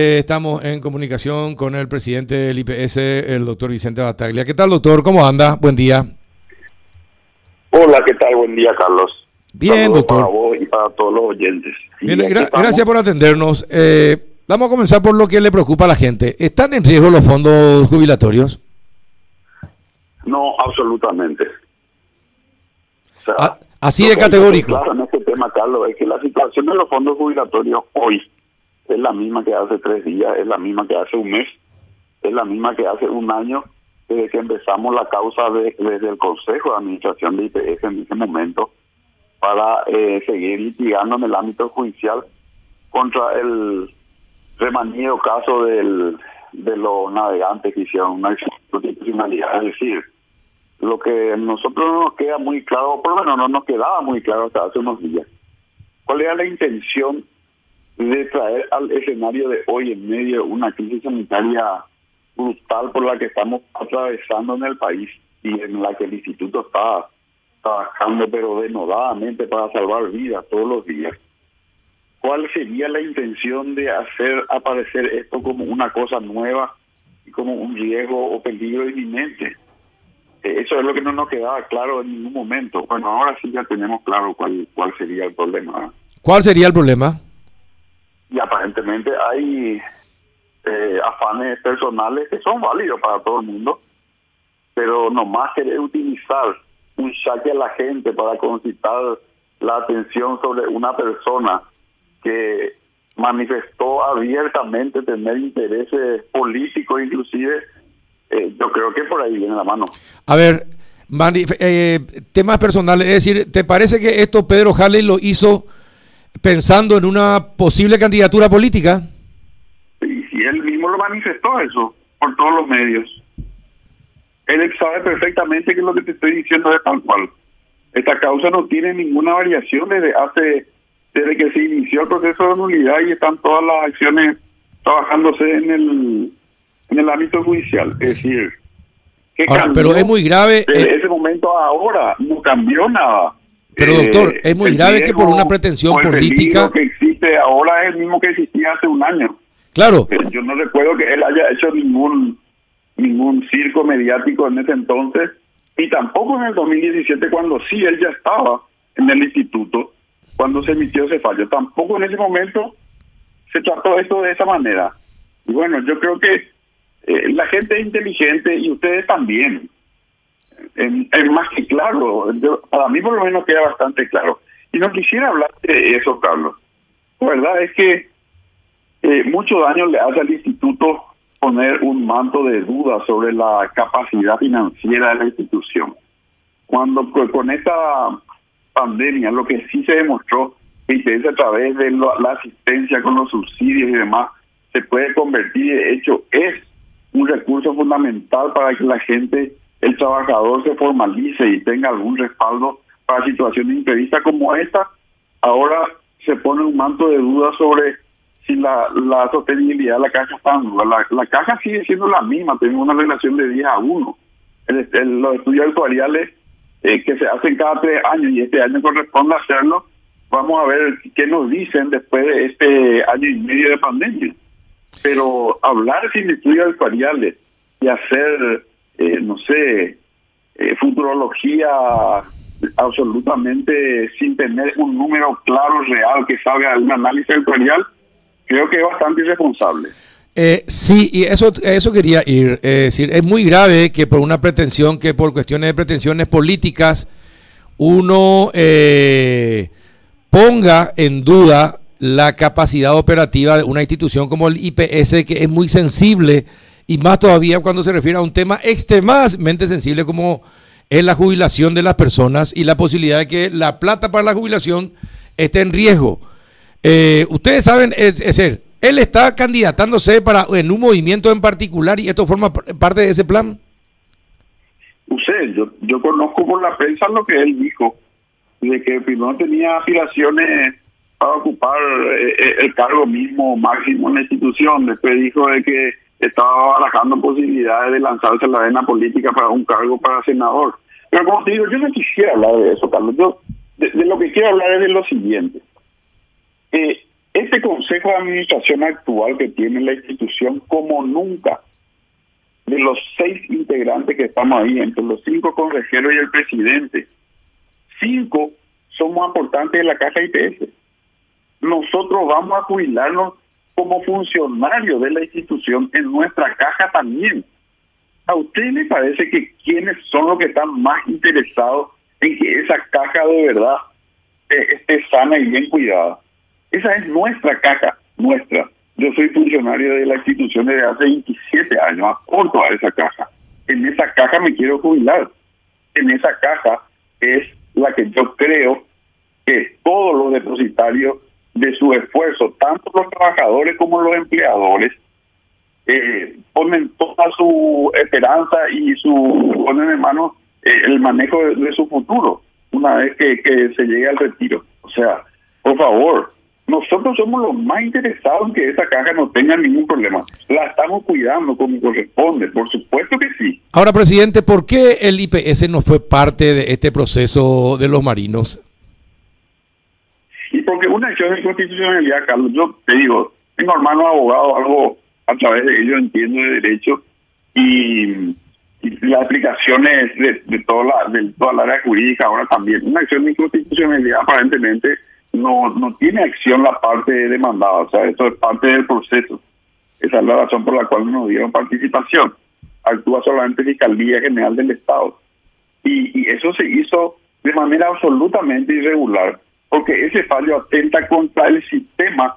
Eh, Estamos en comunicación con el presidente del IPS, el doctor Vicente Bataglia. ¿Qué tal, doctor? ¿Cómo anda? Buen día. Hola, ¿qué tal? Buen día, Carlos. Bien, Saludos doctor. Para vos y para todos los oyentes. Sí, Bien, aquí gra- estamos. gracias por atendernos. Eh, vamos a comenzar por lo que le preocupa a la gente. ¿Están en riesgo los fondos jubilatorios? No, absolutamente. O sea, así de categórico. Claro, en este tema, Carlos, es que la situación de los fondos jubilatorios hoy es la misma que hace tres días, es la misma que hace un mes, es la misma que hace un año, desde que empezamos la causa de- desde el Consejo de Administración de IPS en ese momento, para eh, seguir litigando en el ámbito judicial contra el remanido caso de los navegantes que hicieron una institucionalidad. Es decir, lo que a nosotros no nos queda muy claro, por lo menos no nos quedaba muy claro hasta hace unos días, cuál era la intención de traer al escenario de hoy en medio de una crisis sanitaria brutal por la que estamos atravesando en el país y en la que el instituto está trabajando pero denodadamente para salvar vidas todos los días. ¿Cuál sería la intención de hacer aparecer esto como una cosa nueva y como un riesgo o peligro inminente? Eh, Eso es lo que no nos quedaba claro en ningún momento. Bueno, ahora sí ya tenemos claro cuál, cuál sería el problema. ¿Cuál sería el problema? Y aparentemente hay eh, afanes personales que son válidos para todo el mundo, pero nomás querer utilizar un saque a la gente para concitar la atención sobre una persona que manifestó abiertamente tener intereses políticos inclusive, eh, yo creo que por ahí viene la mano. A ver, mani- eh, temas personales. Es decir, ¿te parece que esto Pedro Halley lo hizo pensando en una posible candidatura política? Y él mismo lo manifestó eso por todos los medios. Él sabe perfectamente que lo que te estoy diciendo es tal cual. Esta causa no tiene ninguna variación desde hace, desde que se inició el proceso de nulidad y están todas las acciones trabajándose en el, en el ámbito judicial. Es decir, ¿qué Ahora, pero es muy grave. Desde eh, ese momento a ahora no cambió nada. Pero, doctor, es muy grave que por una pretensión política- que existe ahora es el mismo que existía hace un año. claro, Eh, Yo no recuerdo que él haya hecho ningún ningún circo mediático en ese entonces y tampoco en el 2017 cuando sí él ya estaba en el instituto cuando se emitió ese fallo. Tampoco en ese momento se trató esto de esa manera. Y bueno, yo creo que eh, la gente es inteligente y ustedes también. Es, más que claro. Yo- para mí por lo menos queda bastante claro. Y no quisiera hablar de eso, Carlos. La verdad es que eh, mucho daño le hace al instituto poner un manto de duda sobre la capacidad financiera de la institución. Cuando co- con esta pandemia lo que sí se demostró IPS a través de la asistencia con los subsidios y demás se puede convertir, de hecho es un recurso fundamental para que la gente, el trabajador se formalice y tenga algún respaldo para situaciones imprevistas como esta, ahora se pone un manto de duda sobre si la, sostenibilidad de la caja está en. La, la caja sigue siendo la misma, tenemos una relación de 10 a 1. El- el- los estudios actuariales eh, que se hacen cada tres años y este año corresponde hacerlo, vamos a ver qué nos dicen después de este año y medio de pandemia. Pero hablar sin estudios actuariales y hacer, eh, no sé, eh, futurología absolutamente sin tener un número claro, real, que salga de un análisis actuarial, creo que es bastante irresponsable. Eh, sí, y eso, eso quería ir. Decir, es muy grave que por una pretensión, que por cuestiones de pretensiones políticas, uno eh, ponga en duda la capacidad operativa de una institución como el IPS, que es muy sensible, y más todavía cuando se refiere a un tema extremadamente sensible como es la jubilación de las personas y la posibilidad de que la plata para la jubilación esté en riesgo. Eh, ustedes saben, es, es decir, él está candidatándose para en un movimiento en particular y esto forma parte de ese plan. Usted, yo, yo conozco por la prensa lo que él dijo, de que primero tenía aspiraciones para ocupar eh, eh, el cargo mismo máximo en la institución, después dijo de que estaba barajando posibilidades de lanzarse a la arena política para un cargo para senador. Pero como te digo, yo no quisiera hablar de eso, Carlos. Yo de, lo que quiero hablar es de lo siguiente. Eh, Este Consejo de Administración actual que tiene la institución, como nunca, de los seis integrantes que estamos ahí, entre los cinco consejeros y el presidente, cinco somos aportantes de la Caja IPS. Nosotros vamos a jubilarnos como funcionarios de la institución en nuestra caja también. ¿A usted le parece que quiénes son los que están más interesados en que esa caja de verdad eh, esté sana y bien cuidada? Esa es nuestra caja, nuestra. Yo soy funcionario de la institución desde hace 27 años, aporto a esa caja. En esa caja me quiero jubilar. En esa caja es la que yo creo que todos los depositarios de su esfuerzo, tanto los trabajadores como los empleadores, eh, ponen toda su esperanza y su ponen en manos eh, el manejo de, su futuro una vez que, que se llegue al retiro. O sea, por favor, nosotros somos los más interesados en que esa caja no tenga ningún problema. La estamos cuidando como corresponde, por supuesto que sí. Ahora, presidente, ¿por qué el IPS no fue parte de este proceso de los marinos? Y porque una acción de constitucionalidad, Carlos, yo te digo, tengo hermanos abogados, algo a través de ellos entiendo de derecho y, las aplicaciones de, de, toda la, de toda la área jurídica ahora también. Una acción de inconstitucionalidad aparentemente no, no tiene acción la parte demandada, o sea, esto es parte del proceso. Esa es la razón por la cual no nos dieron participación. Actúa solamente Fiscalía General del Estado. Y, y eso se hizo de manera absolutamente irregular, porque ese fallo atenta contra el sistema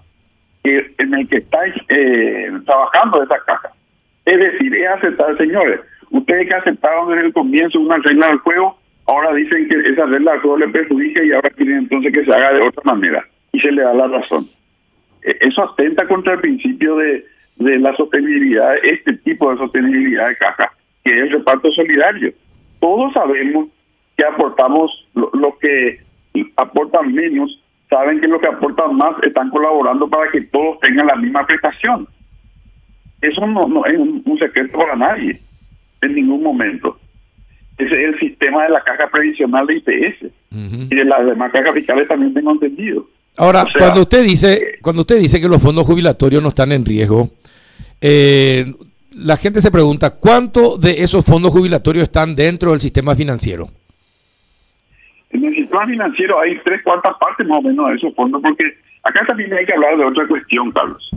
en el que estáis eh, trabajando esa caja. Es decir, es aceptar, señores, ustedes que aceptaron desde el comienzo una regla del juego, ahora dicen que esa regla del juego le perjudica y ahora quieren entonces que se haga de otra manera. Y se le da la razón. E, eso atenta contra el principio de, de la sostenibilidad, este tipo de sostenibilidad de caja, que es el reparto solidario. Todos sabemos que aportamos lo que aportan menos saben que los que aportan más están colaborando para que todos tengan la misma prestación. Eso no, es un, secreto para nadie, en ningún momento. Ese es el sistema de la caja previsional de IPS y de las demás cajas fiscales también tengo entendido. Ahora, cuando usted dice cuando usted dice que los fondos jubilatorios no están en riesgo, eh, la gente se pregunta cuánto de esos fondos jubilatorios están dentro del sistema financiero. En el sistema financiero hay tres cuartas partes más o menos de esos fondos, porque acá también hay que hablar de otra cuestión, Carlos.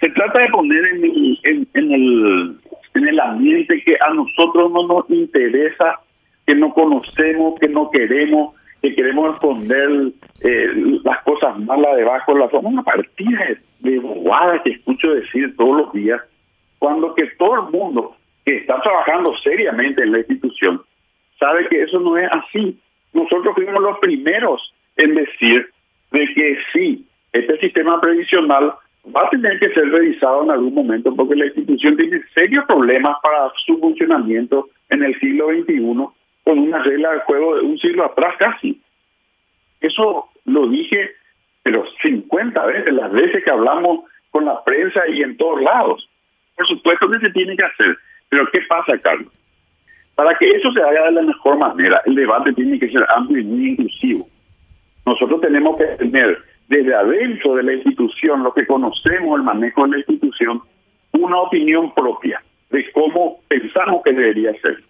Se trata de poner en el, en, el, en el ambiente que a nosotros no nos interesa, que no conocemos, que no queremos, que queremos esconder eh, las cosas malas debajo de la forma. Una partida de bobada que escucho decir todos los días, cuando que todo el mundo que está trabajando seriamente en la institución sabe que eso no es así nosotros fuimos los primeros en decir de que sí, este sistema previsional va a tener que ser revisado en algún momento porque la institución tiene serios problemas para su funcionamiento en el siglo XXI con una regla de juego de un siglo atrás casi. Eso lo dije, pero 50 veces, las veces que hablamos con la prensa y en todos lados. Por supuesto que se tiene que hacer, pero ¿qué pasa, Carlos? Para que eso se haga de la mejor manera, el debate tiene que ser amplio y muy inclusivo. Nosotros tenemos que tener desde adentro de la institución, lo que conocemos el manejo de la institución, una opinión propia de cómo pensamos que debería ser.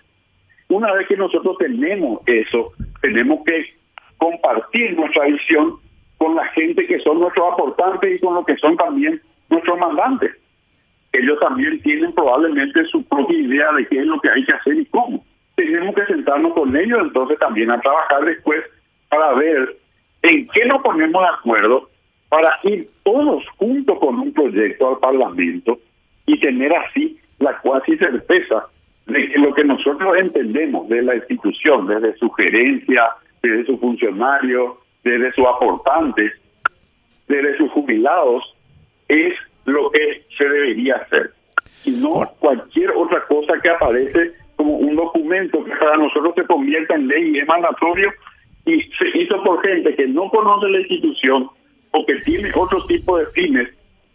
Una vez que nosotros tenemos eso, tenemos que compartir nuestra visión con la gente que son nuestros aportantes y con los que son también nuestros mandantes ellos también tienen probablemente su propia idea de qué es lo que hay que hacer y cómo. Tenemos que sentarnos con ellos entonces también a trabajar después para ver en qué nos ponemos de acuerdo para ir todos juntos con un proyecto al Parlamento y tener así la cuasi certeza de que lo que nosotros entendemos de la institución, desde su gerencia, desde sus funcionarios, desde sus aportantes, desde sus jubilados, es lo que se debería hacer. Y no cualquier otra cosa que aparece como un documento que para nosotros se convierta en ley y es mandatorio y se hizo por gente que no conoce la institución o que tiene otro tipo de fines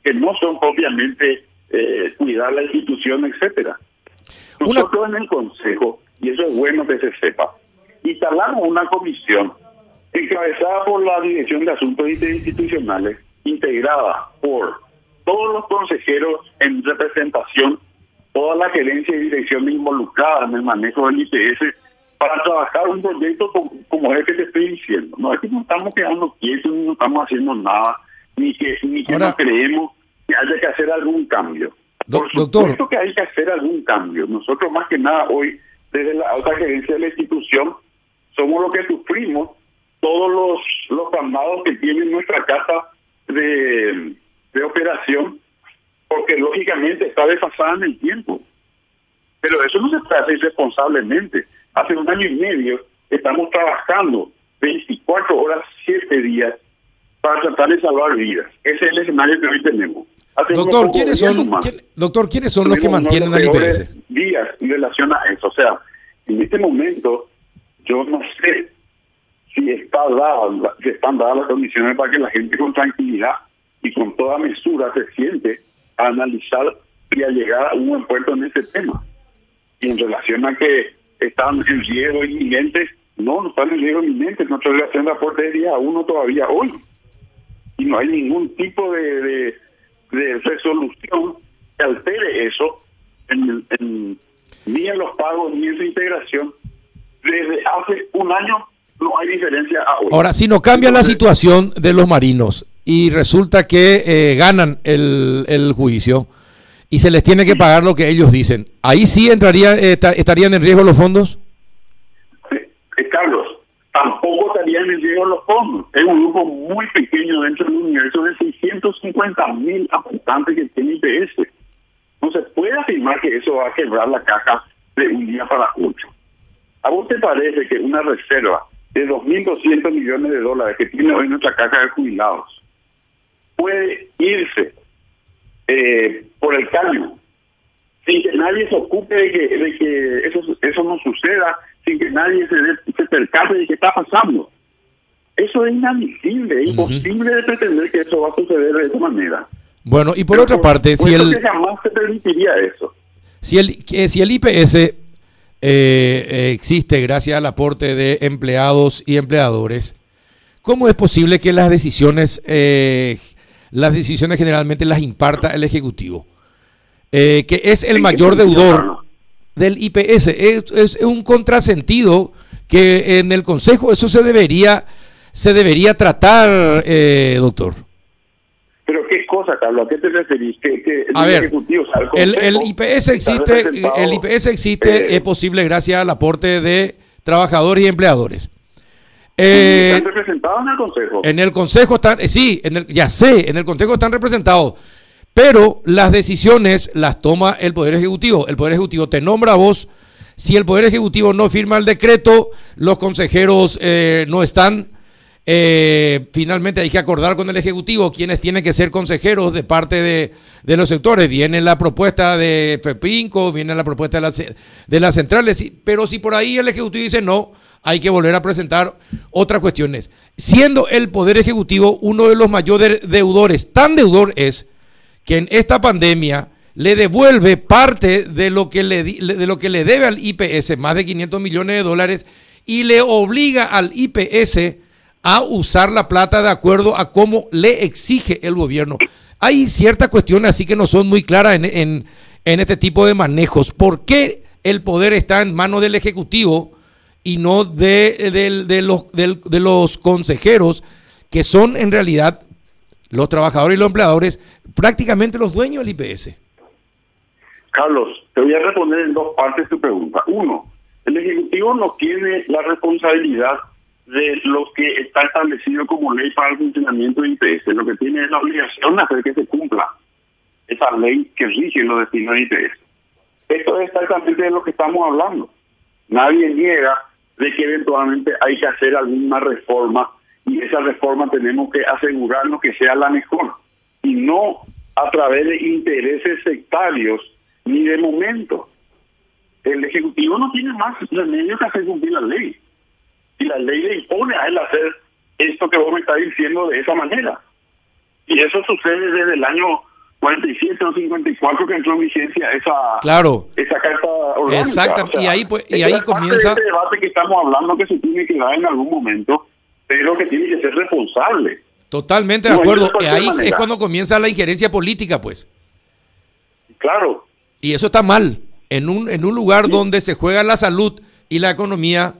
que no son propiamente eh, cuidar la institución, etcétera. Nosotros en el Consejo, y eso es bueno que se sepa, instalamos una comisión encabezada por la Dirección de Asuntos Institucionales integrada por todos los consejeros en representación, toda la gerencia y dirección involucrada en el manejo del IPS para trabajar un proyecto como, el que te estoy diciendo. No es que no estamos quedando quietos, ni no estamos haciendo nada, ni que, ni que no creemos que haya que hacer algún cambio. Por supuesto que hay que hacer algún cambio. Nosotros más que nada hoy, desde la alta gerencia de la institución, somos los que sufrimos todos los, los llamados que tiene nuestra casa de, de operación, porque lógicamente está desfasada en el tiempo. Pero eso no se hacer irresponsablemente. Hace un año y medio estamos trabajando 24 horas, 7 días para tratar de salvar vidas. Ese es el escenario que hoy tenemos. doctor, ¿quiénes son, doctor, ¿quiénes son los que mantienen al IPS? Días en relación a eso. O sea, en este momento yo no sé si, está dada, si están dadas las condiciones para que la gente con tranquilidad y con toda mesura se siente a analizar y a llegar a un puerto en este tema. Y en relación a que están en riesgo inminente, no, no están en riesgo inminente, nosotros le hacemos aporte de día a uno todavía hoy. Y no hay ningún tipo de, de, resolución que altere eso en, en, ni en los pagos ni en su integración. Desde hace un año no hay diferencia ahora. Ahora, si no cambia la situación de los marinos y resulta que eh, ganan el, el juicio, y se les tiene que pagar lo que ellos dicen. ¿Ahí sí entraría, eh, estarían en riesgo los fondos? Eh, Carlos, tampoco estarían en riesgo los fondos. Es un grupo muy pequeño dentro del universo de 650 mil habitantes que tiene IPS. No se puede afirmar que eso va a quebrar la caja de un día para otro. ¿A vos te parece que una reserva de 2.200 millones de dólares que tiene hoy nuestra caja de jubilados puede irse eh, por el cambio, sin que nadie se ocupe de que, de que eso, eso no suceda, sin que nadie se, se percate de qué está pasando. Eso es inadmisible, es imposible de pretender que eso va a suceder de esa manera. Bueno, y por otra parte, si el... jamás se permitiría eso. Si el, si el IPS eh, eh, existe gracias al aporte de empleados y empleadores, ¿cómo es posible que las decisiones eh, las decisiones generalmente las imparta el Ejecutivo, eh, que es el mayor deudor del IPS. Es, un contrasentido que en el Consejo eso se debería, se debería tratar, eh, doctor. Pero qué cosa, Carlos, ¿a qué te referís? el a ver, el, IPS existe, el IPS existe, es posible gracias al aporte de trabajadores y empleadores. Eh, ¿Están representados en el Consejo? En el Consejo están, eh, sí, en el, ya sé, en el Consejo están representados, pero las decisiones las toma el Poder Ejecutivo. El Poder Ejecutivo te nombra a vos. Si el Poder Ejecutivo no firma el decreto, los consejeros eh, no están. finalmente hay que acordar con el Ejecutivo quienes tienen que ser consejeros de parte de, de los sectores. Viene la propuesta de FEPINCO, viene la propuesta de las, de las centrales, pero si por ahí el Ejecutivo dice no, hay que volver a presentar otras cuestiones. Siendo el Poder Ejecutivo uno de los mayores deudores, tan deudor es que en esta pandemia le devuelve parte de lo que le, de lo que le debe al IPS, más de 500 millones de dólares, y le obliga al IPS a usar la plata de acuerdo a cómo le exige el gobierno. Hay ciertas cuestiones así que no son muy claras en, en, en este tipo de manejos. ¿Por qué el poder está en manos del Ejecutivo? Y no de, de, los, de, los consejeros, que son en realidad los trabajadores y los empleadores, prácticamente los dueños del IPS. Carlos, te voy a responder en dos partes tu pregunta. Uno, el Ejecutivo no tiene la responsabilidad de lo que está establecido como ley para el funcionamiento del IPS. Lo que tiene es la obligación de hacer que se cumpla esa ley que rige los destinos del IPS. Esto es exactamente de lo que estamos hablando. Nadie niega de que eventualmente hay que hacer alguna reforma y esa reforma tenemos que asegurarnos que sea la mejor y no a través de intereses sectarios ni de momento. El Ejecutivo no tiene más remedio que hacer cumplir la ley. Y la ley le impone a él hacer esto que vos me estás diciendo de esa manera. Y eso sucede desde el año 47 o 54 que entró en vigencia esa, claro. esa carta orgánica. Exacto, y ahí, pues, y ahí comienza... debate que estamos hablando que se tiene que dar en algún momento, pero que tiene que ser responsable. Totalmente de acuerdo. Ahí es cuando comienza la injerencia política, pues. Claro. Y eso está mal. En un, en un lugar donde se juega la salud y la economía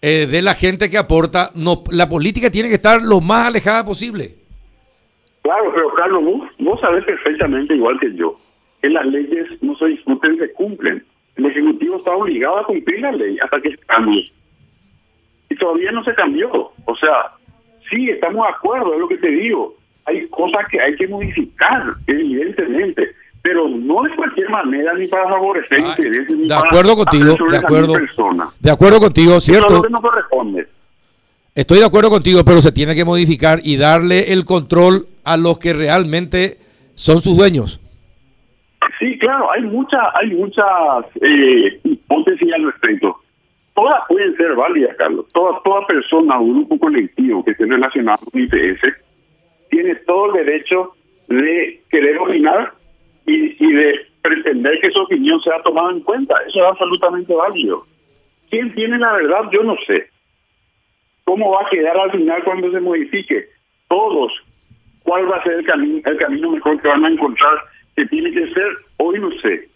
eh, de la gente que aporta, no, la política tiene que estar lo más alejada posible. Claro, pero Carlos, vos, vos sabés perfectamente, igual que yo, que las leyes no se discuten, se cumplen. El Ejecutivo está obligado a cumplir la ley hasta que cambie. Y todavía no se cambió. O sea, sí, estamos de acuerdo, es lo que te digo. Hay cosas que hay que modificar, evidentemente, pero no de cualquier manera ni para favorecer intereses ni de acuerdo contigo, de acuerdo, de acuerdo contigo, cierto. no corresponde. Estoy de acuerdo contigo, pero se tiene que modificar y darle el control a los que realmente son sus dueños. Sí, claro, hay muchas hay muchas eh, hipótesis al respecto. Todas pueden ser válidas, Carlos. Toda, toda persona o grupo colectivo que esté relacionado con IPS tiene todo el derecho de querer opinar y, y de pretender que su opinión sea tomada en cuenta. Eso es absolutamente válido. ¿Quién tiene la verdad? Yo no sé. ¿Cómo va a quedar al final cuando se modifique? Todos. ¿Cuál va a ser el camino, el camino mejor que van a encontrar? Que tiene que ser, hoy no sé.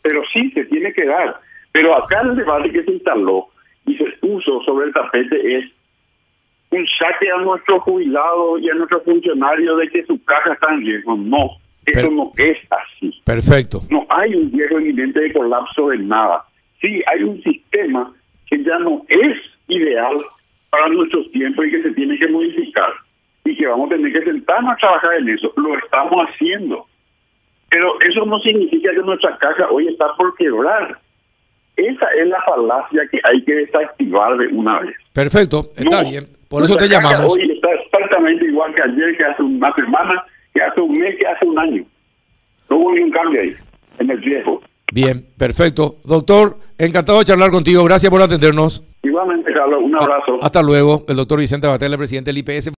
Pero sí, se tiene que dar. Pero acá el debate que se instaló y se puso sobre el tapete es un saque a nuestros jubilados y a nuestros funcionarios de que su caja está en riesgo. No, eso no es así. Perfecto. No hay un riesgo evidente de colapso de nada. Sí, hay un sistema que ya no es ideal para nuestros tiempos y que se tiene que modificar. Y que vamos a tener que sentarnos a trabajar en eso. Lo estamos haciendo. Pero eso no significa que nuestra caja hoy está por quebrar. Esa es la falacia que hay que desactivar de una vez. Perfecto, está bien. Por eso te llamamos. Hoy está exactamente igual que ayer, que hace una semana, que hace un mes, que hace un año. No hubo ningún cambio ahí, en el riesgo. Bien, perfecto. Doctor, encantado de charlar contigo. Gracias por atendernos. Igualmente, Carlos. Un abrazo. Hasta luego. El doctor Vicente Batella, presidente del IPS.